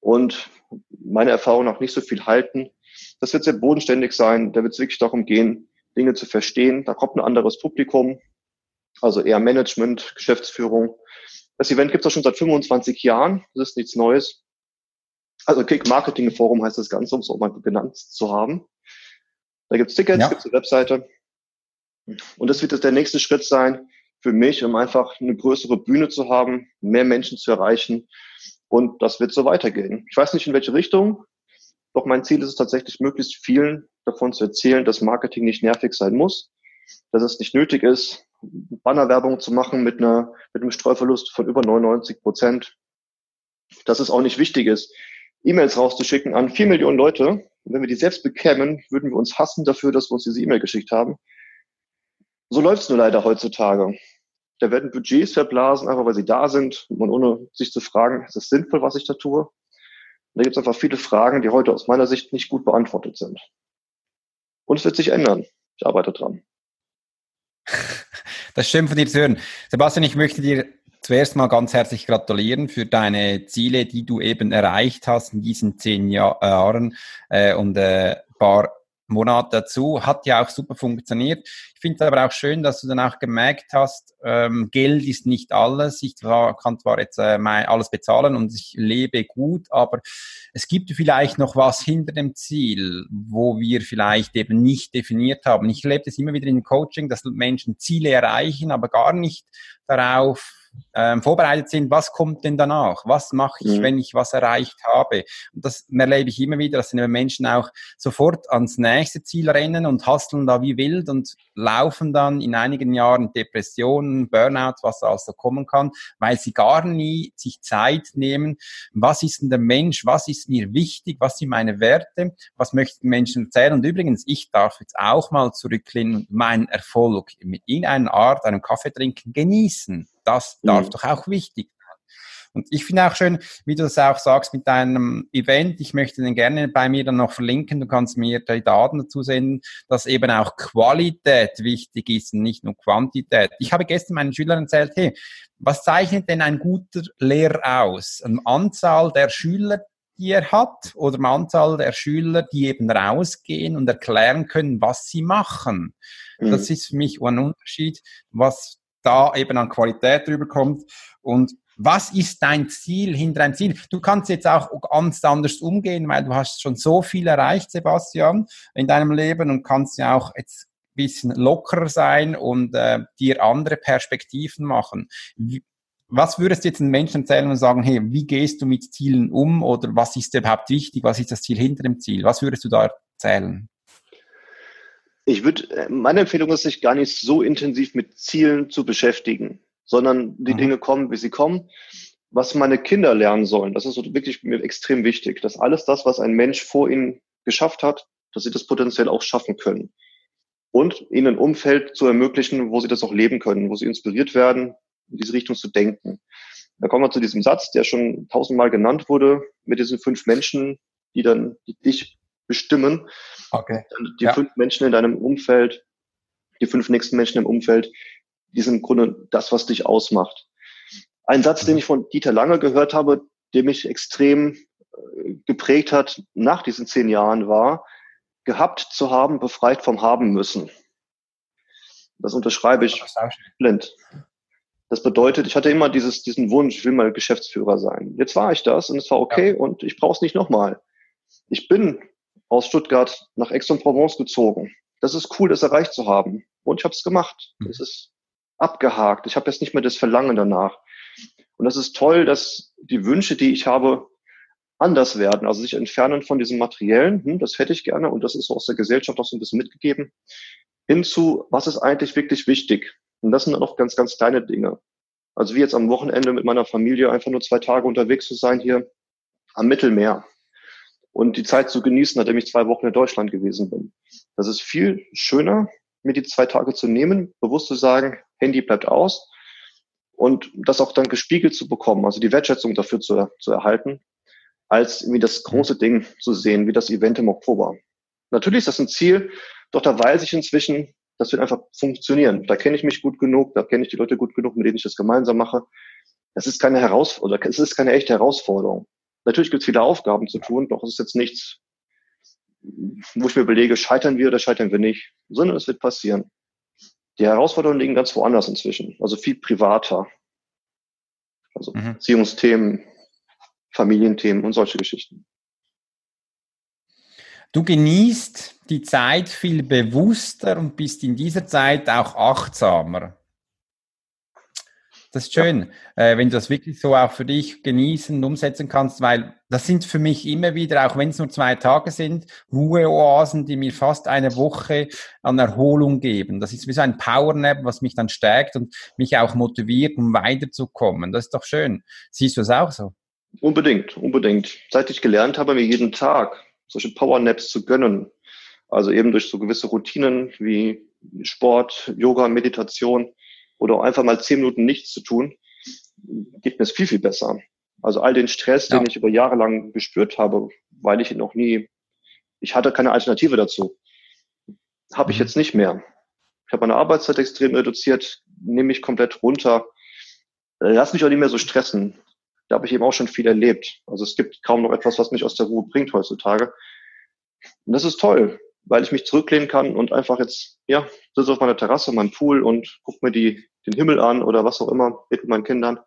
und meiner Erfahrung nach nicht so viel halten. Das wird sehr bodenständig sein. Da wird es wirklich darum gehen, Dinge zu verstehen. Da kommt ein anderes Publikum, also eher Management, Geschäftsführung. Das Event gibt es schon seit 25 Jahren. Das ist nichts Neues. Also Kick Marketing Forum heißt das Ganze, um es auch mal genannt zu haben. Da gibt's Tickets, ja. gibt's eine Webseite. Und das wird jetzt der nächste Schritt sein für mich, um einfach eine größere Bühne zu haben, mehr Menschen zu erreichen. Und das wird so weitergehen. Ich weiß nicht, in welche Richtung. Doch mein Ziel ist es tatsächlich, möglichst vielen davon zu erzählen, dass Marketing nicht nervig sein muss, dass es nicht nötig ist, Bannerwerbung zu machen mit einer, mit einem Streuverlust von über 99 Prozent, dass es auch nicht wichtig ist, E-Mails rauszuschicken an vier Millionen Leute. Und wenn wir die selbst bekämen, würden wir uns hassen dafür, dass wir uns diese E-Mail geschickt haben. So läuft es nur leider heutzutage. Da werden Budgets verblasen, einfach weil sie da sind und ohne sich zu fragen, ist es sinnvoll, was ich da tue? Und da gibt es einfach viele Fragen, die heute aus meiner Sicht nicht gut beantwortet sind. Und es wird sich ändern. Ich arbeite dran. Das ist schön von dir zu hören. Sebastian, ich möchte dir zuerst mal ganz herzlich gratulieren für deine Ziele, die du eben erreicht hast in diesen zehn Jahr, Jahren äh, und äh, paar Monate dazu. Hat ja auch super funktioniert. Ich finde es aber auch schön, dass du dann auch gemerkt hast, ähm, Geld ist nicht alles. Ich kann zwar jetzt äh, mein, alles bezahlen und ich lebe gut, aber es gibt vielleicht noch was hinter dem Ziel, wo wir vielleicht eben nicht definiert haben. Ich lebe das immer wieder in Coaching, dass Menschen Ziele erreichen, aber gar nicht darauf ähm, vorbereitet sind, was kommt denn danach? Was mache ich, mhm. wenn ich was erreicht habe? Und das erlebe ich immer wieder, dass die Menschen auch sofort ans nächste Ziel rennen und hasteln da wie wild und laufen dann in einigen Jahren Depressionen, Burnout, was da also kommen kann, weil sie gar nie sich Zeit nehmen, was ist denn der Mensch, was ist mir wichtig, was sind meine Werte, was möchten Menschen erzählen. Und übrigens, ich darf jetzt auch mal zurücklehnen und meinen Erfolg mit irgendeiner Art, einem Kaffee trinken, genießen. Das darf mhm. doch auch wichtig sein. Und ich finde auch schön, wie du das auch sagst mit deinem Event. Ich möchte den gerne bei mir dann noch verlinken. Du kannst mir die Daten dazu senden, dass eben auch Qualität wichtig ist und nicht nur Quantität. Ich habe gestern meinen Schülern erzählt, hey, was zeichnet denn ein guter Lehrer aus? Eine Anzahl der Schüler, die er hat oder eine Anzahl der Schüler, die eben rausgehen und erklären können, was sie machen. Mhm. Das ist für mich ein Unterschied, was da eben an Qualität rüberkommt. Und was ist dein Ziel hinter deinem Ziel? Du kannst jetzt auch ganz anders umgehen, weil du hast schon so viel erreicht, Sebastian, in deinem Leben und kannst ja auch jetzt ein bisschen lockerer sein und äh, dir andere Perspektiven machen. Wie, was würdest du jetzt den Menschen erzählen und sagen, hey, wie gehst du mit Zielen um oder was ist überhaupt wichtig? Was ist das Ziel hinter dem Ziel? Was würdest du da erzählen? Ich würde, äh, meine Empfehlung ist, sich gar nicht so intensiv mit Zielen zu beschäftigen sondern die mhm. Dinge kommen, wie sie kommen. Was meine Kinder lernen sollen, das ist wirklich mir extrem wichtig, dass alles das, was ein Mensch vor ihnen geschafft hat, dass sie das potenziell auch schaffen können. Und ihnen ein Umfeld zu ermöglichen, wo sie das auch leben können, wo sie inspiriert werden, in diese Richtung zu denken. Da kommen wir zu diesem Satz, der schon tausendmal genannt wurde, mit diesen fünf Menschen, die dann die dich bestimmen. Okay. Die ja. fünf Menschen in deinem Umfeld, die fünf nächsten Menschen im Umfeld, die sind im Grunde das, was dich ausmacht. Ein Satz, den ich von Dieter Lange gehört habe, der mich extrem äh, geprägt hat nach diesen zehn Jahren, war, gehabt zu haben, befreit vom Haben müssen. Das unterschreibe ich blind. Das bedeutet, ich hatte immer dieses, diesen Wunsch, ich will mal Geschäftsführer sein. Jetzt war ich das und es war okay ja. und ich brauche es nicht nochmal. Ich bin aus Stuttgart nach Aix-en-Provence gezogen. Das ist cool, das erreicht zu haben. Und ich habe es gemacht. Mhm. Das ist abgehakt. Ich habe jetzt nicht mehr das Verlangen danach. Und das ist toll, dass die Wünsche, die ich habe, anders werden, also sich entfernen von diesem materiellen, hm, das hätte ich gerne und das ist aus der Gesellschaft auch so ein bisschen mitgegeben, hinzu, was ist eigentlich wirklich wichtig? Und das sind dann auch ganz, ganz kleine Dinge. Also wie jetzt am Wochenende mit meiner Familie einfach nur zwei Tage unterwegs zu sein hier am Mittelmeer und die Zeit zu genießen, nachdem ich zwei Wochen in Deutschland gewesen bin. Das ist viel schöner, mir die zwei Tage zu nehmen, bewusst zu sagen, Handy bleibt aus und das auch dann gespiegelt zu bekommen, also die Wertschätzung dafür zu, zu erhalten, als irgendwie das große Ding zu sehen, wie das Event im Oktober. Natürlich ist das ein Ziel, doch da weiß ich inzwischen, das wird einfach funktionieren. Da kenne ich mich gut genug, da kenne ich die Leute gut genug, mit denen ich das gemeinsam mache. Das ist keine Herausforderung, es ist keine echte Herausforderung. Natürlich gibt es viele Aufgaben zu tun, doch es ist jetzt nichts, wo ich mir überlege, scheitern wir oder scheitern wir nicht, sondern es wird passieren. Die Herausforderungen liegen ganz woanders inzwischen, also viel privater. Also mhm. Beziehungsthemen, Familienthemen und solche Geschichten. Du genießt die Zeit viel bewusster und bist in dieser Zeit auch achtsamer. Das ist schön, ja. äh, wenn du das wirklich so auch für dich genießen und umsetzen kannst, weil das sind für mich immer wieder, auch wenn es nur zwei Tage sind, Ruheoasen, die mir fast eine Woche an Erholung geben. Das ist wie so ein Powernap, was mich dann stärkt und mich auch motiviert, um weiterzukommen. Das ist doch schön. Siehst du es auch so? Unbedingt, unbedingt. Seit ich gelernt habe, mir jeden Tag solche Powernaps zu gönnen, also eben durch so gewisse Routinen wie Sport, Yoga, Meditation, oder einfach mal zehn Minuten nichts zu tun, geht mir es viel, viel besser. Also all den Stress, ja. den ich über Jahre lang gespürt habe, weil ich noch nie, ich hatte keine Alternative dazu, habe ich mhm. jetzt nicht mehr. Ich habe meine Arbeitszeit extrem reduziert, nehme mich komplett runter, lass mich auch nicht mehr so stressen. Da habe ich eben auch schon viel erlebt. Also es gibt kaum noch etwas, was mich aus der Ruhe bringt heutzutage. Und das ist toll weil ich mich zurücklehnen kann und einfach jetzt, ja, sitze auf meiner Terrasse, meinem Pool und gucke mir die, den Himmel an oder was auch immer mit meinen Kindern.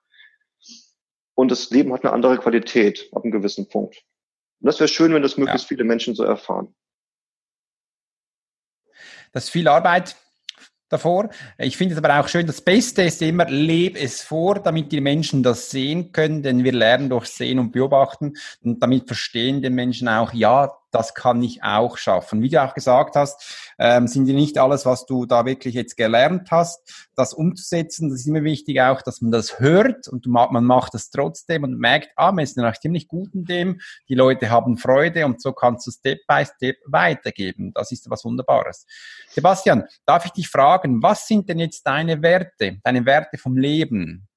Und das Leben hat eine andere Qualität ab einem gewissen Punkt. Und das wäre schön, wenn das möglichst ja. viele Menschen so erfahren. Das ist viel Arbeit, davor. Ich finde es aber auch schön, das Beste ist immer, lebe es vor, damit die Menschen das sehen können, denn wir lernen durch Sehen und Beobachten und damit verstehen die Menschen auch, ja, das kann ich auch schaffen. Wie du auch gesagt hast, ähm, sind die nicht alles, was du da wirklich jetzt gelernt hast, das umzusetzen. Das ist immer wichtig auch, dass man das hört und man macht das trotzdem und merkt, ah, man ist noch ziemlich gut in dem, die Leute haben Freude und so kannst du Step by Step weitergeben. Das ist was Wunderbares. Sebastian, darf ich dich fragen, was sind denn jetzt deine Werte, deine Werte vom Leben?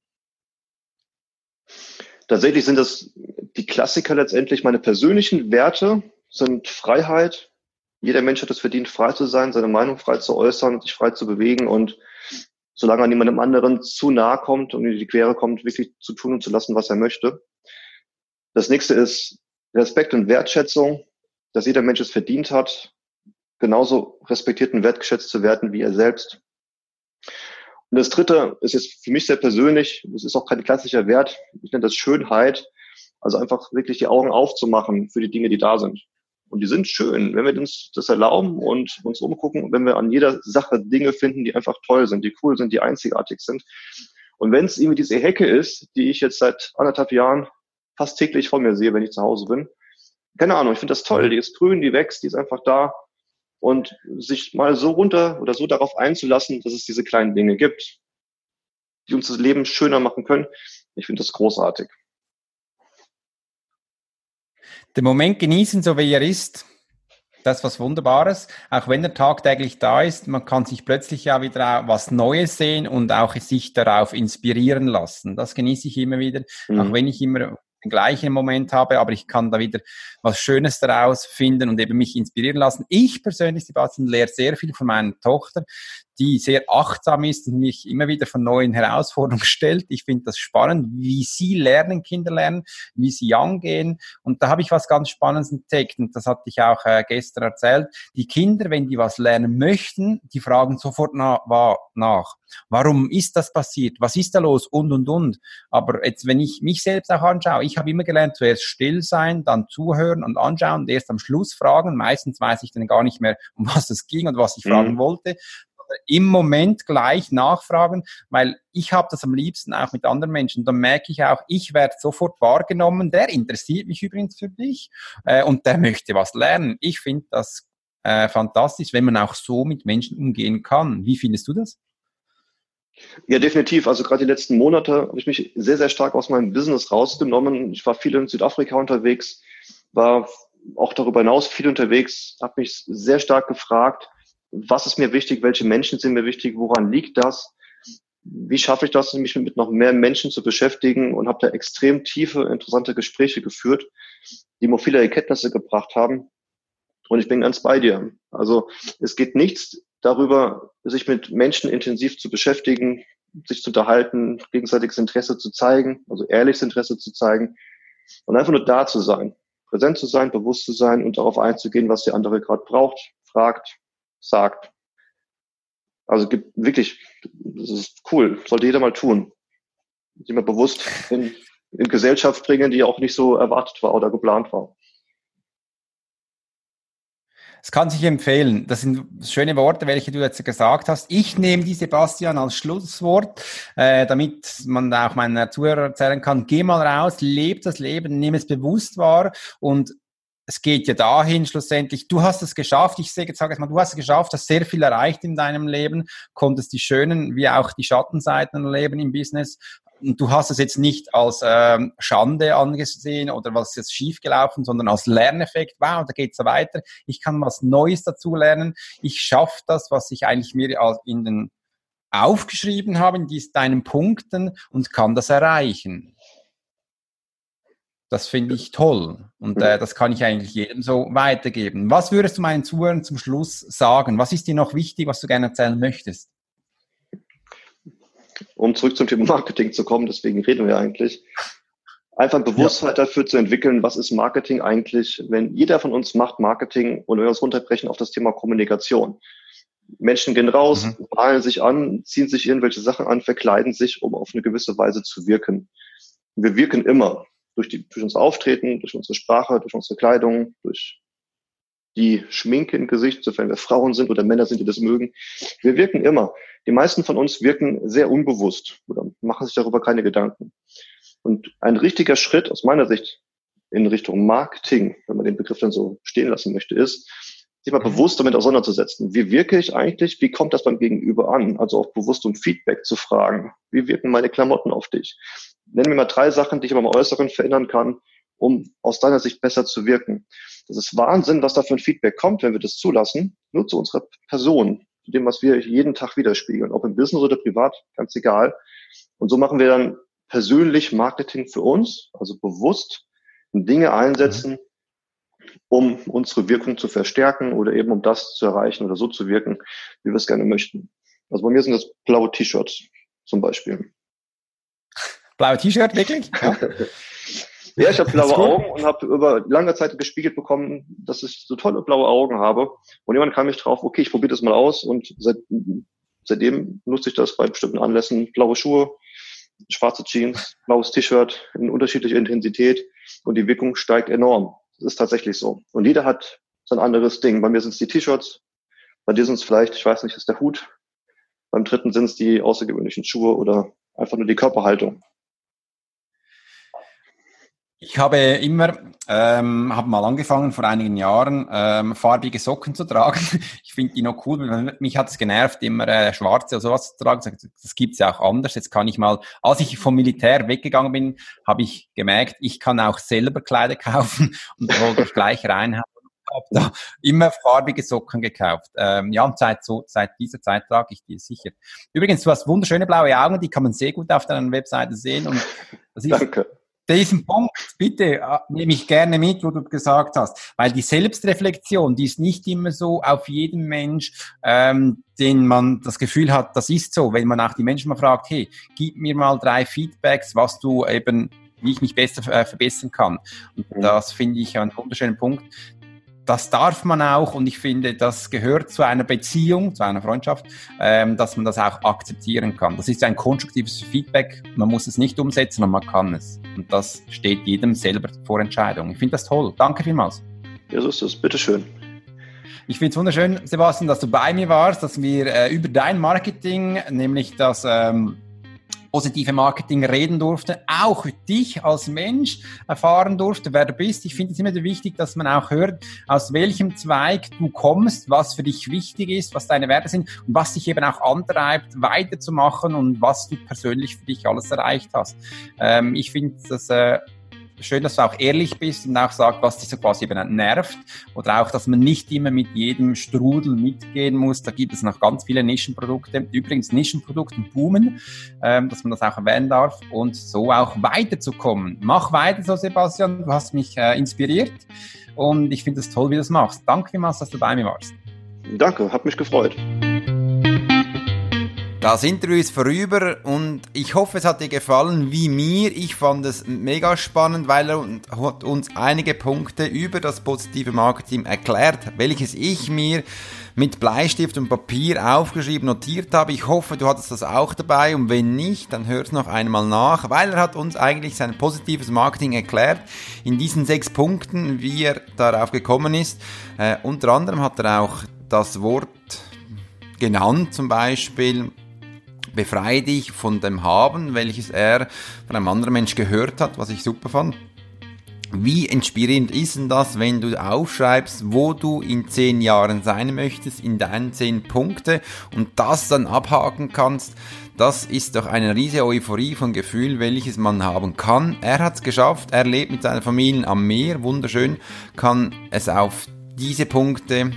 Tatsächlich sind das die Klassiker letztendlich meine persönlichen Werte, sind Freiheit. Jeder Mensch hat es verdient, frei zu sein, seine Meinung frei zu äußern, sich frei zu bewegen und solange er niemandem anderen zu nahe kommt und in die Quere kommt, wirklich zu tun und zu lassen, was er möchte. Das nächste ist Respekt und Wertschätzung, dass jeder Mensch es verdient hat, genauso respektiert und wertgeschätzt zu werden wie er selbst. Und das dritte ist jetzt für mich sehr persönlich, das ist auch kein klassischer Wert, ich nenne das Schönheit, also einfach wirklich die Augen aufzumachen für die Dinge, die da sind. Und die sind schön, wenn wir uns das erlauben und uns umgucken, wenn wir an jeder Sache Dinge finden, die einfach toll sind, die cool sind, die einzigartig sind. Und wenn es irgendwie diese Hecke ist, die ich jetzt seit anderthalb Jahren fast täglich vor mir sehe, wenn ich zu Hause bin, keine Ahnung, ich finde das toll, die ist grün, die wächst, die ist einfach da und sich mal so runter oder so darauf einzulassen, dass es diese kleinen Dinge gibt, die uns das Leben schöner machen können. Ich finde das großartig. Den Moment genießen, so wie er ist, das ist was Wunderbares. Auch wenn er tagtäglich da ist, man kann sich plötzlich ja wieder was Neues sehen und auch sich darauf inspirieren lassen. Das genieße ich immer wieder, mhm. auch wenn ich immer den gleichen Moment habe, aber ich kann da wieder was Schönes daraus finden und eben mich inspirieren lassen. Ich persönlich, Sebastian, lehre sehr viel von meiner Tochter, die sehr achtsam ist und mich immer wieder von neuen Herausforderungen stellt. Ich finde das spannend, wie sie lernen, Kinder lernen, wie sie angehen. Und da habe ich was ganz Spannendes entdeckt und das hatte ich auch äh, gestern erzählt. Die Kinder, wenn die was lernen möchten, die fragen sofort na, nach. Warum ist das passiert? Was ist da los? Und, und, und. Aber jetzt, wenn ich mich selbst auch anschaue, ich habe immer gelernt, zuerst still sein, dann zuhören und anschauen und erst am Schluss fragen. Meistens weiß ich dann gar nicht mehr, um was es ging und was ich mhm. fragen wollte im Moment gleich nachfragen, weil ich habe das am liebsten auch mit anderen Menschen. Dann merke ich auch, ich werde sofort wahrgenommen. Der interessiert mich übrigens für dich äh, und der möchte was lernen. Ich finde das äh, fantastisch, wenn man auch so mit Menschen umgehen kann. Wie findest du das? Ja, definitiv. Also gerade die letzten Monate habe ich mich sehr, sehr stark aus meinem Business rausgenommen. Ich war viel in Südafrika unterwegs, war auch darüber hinaus viel unterwegs, habe mich sehr stark gefragt, was ist mir wichtig, welche Menschen sind mir wichtig, woran liegt das, wie schaffe ich das, mich mit noch mehr Menschen zu beschäftigen und habe da extrem tiefe, interessante Gespräche geführt, die mir viele Erkenntnisse gebracht haben. Und ich bin ganz bei dir. Also es geht nichts darüber, sich mit Menschen intensiv zu beschäftigen, sich zu unterhalten, gegenseitiges Interesse zu zeigen, also ehrliches Interesse zu zeigen und einfach nur da zu sein, präsent zu sein, bewusst zu sein und darauf einzugehen, was der andere gerade braucht, fragt, sagt. Also gibt wirklich, das ist cool, sollte jeder mal tun. Sich mal bewusst in, in Gesellschaft bringen, die auch nicht so erwartet war oder geplant war. Es kann sich empfehlen. Das sind schöne Worte, welche du jetzt gesagt hast. Ich nehme die Sebastian als Schlusswort, äh, damit man auch meinen Zuhörern erzählen kann, geh mal raus, lebe das Leben, nimm es bewusst wahr und es geht ja dahin schlussendlich, du hast es geschafft, ich sage jetzt mal, du hast es geschafft, hast sehr viel erreicht in deinem Leben, konntest die schönen wie auch die Schattenseiten erleben im Business. Und du hast es jetzt nicht als ähm, Schande angesehen oder was ist jetzt schiefgelaufen, sondern als Lerneffekt. Wow, da geht's weiter. Ich kann was Neues dazu lernen. Ich schaffe das, was ich eigentlich mir in den aufgeschrieben habe, in diesen, deinen Punkten und kann das erreichen. Das finde ich toll und äh, das kann ich eigentlich jedem so weitergeben. Was würdest du meinen Zuhörern zum Schluss sagen? Was ist dir noch wichtig, was du gerne erzählen möchtest? Um zurück zum Thema Marketing zu kommen, deswegen reden wir eigentlich. Einfach ein Bewusstheit ja. dafür zu entwickeln, was ist Marketing eigentlich, wenn jeder von uns macht Marketing und wenn wir es runterbrechen auf das Thema Kommunikation. Menschen gehen raus, mhm. malen sich an, ziehen sich irgendwelche Sachen an, verkleiden sich, um auf eine gewisse Weise zu wirken. Wir wirken immer durch, die, durch unser Auftreten, durch unsere Sprache, durch unsere Kleidung, durch die Schminke im Gesicht, sofern wir Frauen sind oder Männer sind, die das mögen. Wir wirken immer. Die meisten von uns wirken sehr unbewusst oder machen sich darüber keine Gedanken. Und ein richtiger Schritt aus meiner Sicht in Richtung Marketing, wenn man den Begriff dann so stehen lassen möchte, ist, sich mal mhm. bewusst damit auseinanderzusetzen. Wie wirke ich eigentlich? Wie kommt das beim Gegenüber an? Also auch bewusst um Feedback zu fragen. Wie wirken meine Klamotten auf dich? Nenn mir mal drei Sachen, die ich aber im Äußeren verändern kann, um aus deiner Sicht besser zu wirken. Das ist Wahnsinn, was da für ein Feedback kommt, wenn wir das zulassen, nur zu unserer Person, zu dem, was wir jeden Tag widerspiegeln, ob im Business oder privat, ganz egal. Und so machen wir dann persönlich Marketing für uns, also bewusst Dinge einsetzen, um unsere Wirkung zu verstärken oder eben um das zu erreichen oder so zu wirken, wie wir es gerne möchten. Also bei mir sind das blaue T-Shirts zum Beispiel. Blaue T-Shirt, wirklich? Ja. ja, ich habe blaue Augen und habe über lange Zeit gespiegelt bekommen, dass ich so tolle blaue Augen habe. Und jemand kam mich drauf, okay, ich probiere das mal aus und seit seitdem nutze ich das bei bestimmten Anlässen. Blaue Schuhe, schwarze Jeans, blaues T-Shirt in unterschiedlicher Intensität und die Wirkung steigt enorm. Das ist tatsächlich so. Und jeder hat so ein anderes Ding. Bei mir sind es die T-Shirts, bei dir sind es vielleicht, ich weiß nicht, ist der Hut. Beim dritten sind es die außergewöhnlichen Schuhe oder einfach nur die Körperhaltung. Ich habe immer, ähm, habe mal angefangen vor einigen Jahren, ähm, farbige Socken zu tragen. Ich finde die noch cool. Mich hat es genervt, immer äh, schwarze oder sowas zu tragen. Das gibt's ja auch anders. Jetzt kann ich mal, als ich vom Militär weggegangen bin, habe ich gemerkt, ich kann auch selber Kleider kaufen und wollte gleich reinhauen. habe da immer farbige Socken gekauft. Ähm, ja, und seit, so, seit dieser Zeit trage ich die sicher. Übrigens, du hast wunderschöne blaue Augen, die kann man sehr gut auf deiner Webseite sehen. Und das ist, Danke diesen Punkt, bitte, äh, nehme ich gerne mit, wo du gesagt hast, weil die Selbstreflexion, die ist nicht immer so auf jeden Mensch, ähm, den man das Gefühl hat, das ist so, wenn man auch die Menschen mal fragt, hey, gib mir mal drei Feedbacks, was du eben wie ich mich besser äh, verbessern kann. Und mhm. das finde ich einen wunderschönen Punkt das darf man auch und ich finde, das gehört zu einer Beziehung, zu einer Freundschaft, ähm, dass man das auch akzeptieren kann. Das ist ein konstruktives Feedback. Man muss es nicht umsetzen, aber man kann es. Und das steht jedem selber vor Entscheidung. Ich finde das toll. Danke vielmals. Ja, so ist es. Bitteschön. Ich finde es wunderschön, Sebastian, dass du bei mir warst, dass wir äh, über dein Marketing, nämlich das ähm, positive Marketing reden durfte, auch dich als Mensch erfahren durfte, wer du bist. Ich finde es immer wichtig, dass man auch hört, aus welchem Zweig du kommst, was für dich wichtig ist, was deine Werte sind und was dich eben auch antreibt, weiterzumachen und was du persönlich für dich alles erreicht hast. Ähm, ich finde das äh, schön, dass du auch ehrlich bist und auch sagst, was dich so quasi eben nervt. Oder auch, dass man nicht immer mit jedem Strudel mitgehen muss. Da gibt es noch ganz viele Nischenprodukte. Übrigens, Nischenprodukte boomen, ähm, dass man das auch erwähnen darf. Und so auch weiterzukommen. Mach weiter so, Sebastian. Du hast mich äh, inspiriert. Und ich finde es toll, wie du das machst. Danke vielmals, dass du bei mir warst. Danke, hat mich gefreut. Das Interview ist vorüber und ich hoffe, es hat dir gefallen wie mir. Ich fand es mega spannend, weil er uns einige Punkte über das positive Marketing erklärt, welches ich mir mit Bleistift und Papier aufgeschrieben, notiert habe. Ich hoffe, du hattest das auch dabei und wenn nicht, dann hör es noch einmal nach, weil er hat uns eigentlich sein positives Marketing erklärt in diesen sechs Punkten, wie er darauf gekommen ist. Äh, unter anderem hat er auch das Wort genannt, zum Beispiel Befreie dich von dem Haben, welches er von einem anderen Mensch gehört hat, was ich super fand. Wie inspirierend ist denn das, wenn du aufschreibst, wo du in zehn Jahren sein möchtest, in deinen zehn Punkte und das dann abhaken kannst? Das ist doch eine riesige Euphorie von Gefühl, welches man haben kann. Er hat es geschafft, er lebt mit seiner Familie am Meer, wunderschön, kann es auf diese Punkte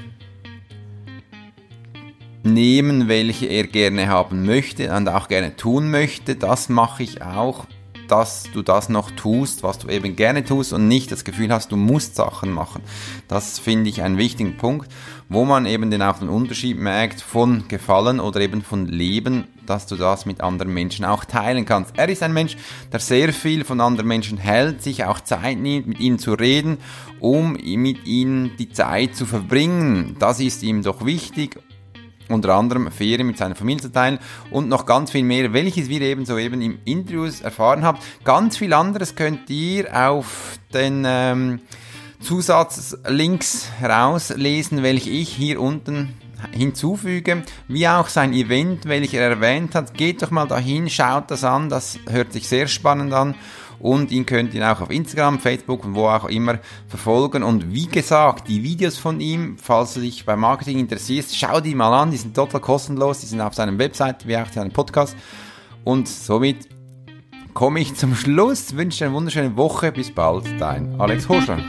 nehmen, welche er gerne haben möchte und auch gerne tun möchte. Das mache ich auch, dass du das noch tust, was du eben gerne tust und nicht das Gefühl hast, du musst Sachen machen. Das finde ich einen wichtigen Punkt, wo man eben den auch den Unterschied merkt von Gefallen oder eben von Leben, dass du das mit anderen Menschen auch teilen kannst. Er ist ein Mensch, der sehr viel von anderen Menschen hält, sich auch Zeit nimmt, mit ihnen zu reden, um mit ihnen die Zeit zu verbringen. Das ist ihm doch wichtig unter anderem Ferien mit seiner Familie zu teilen und noch ganz viel mehr, welches wir eben so eben im Interviews erfahren haben. Ganz viel anderes könnt ihr auf den ähm, Zusatzlinks herauslesen, welche ich hier unten hinzufüge, wie auch sein Event, welches er erwähnt hat. Geht doch mal dahin, schaut das an, das hört sich sehr spannend an und ihn könnt ihr auch auf Instagram, Facebook und wo auch immer verfolgen. Und wie gesagt, die Videos von ihm, falls du dich beim Marketing interessierst, schau die mal an, die sind total kostenlos, die sind auf seiner Website, wie auch seinem Podcast. Und somit komme ich zum Schluss, wünsche dir eine wunderschöne Woche, bis bald, dein Alex Horschler.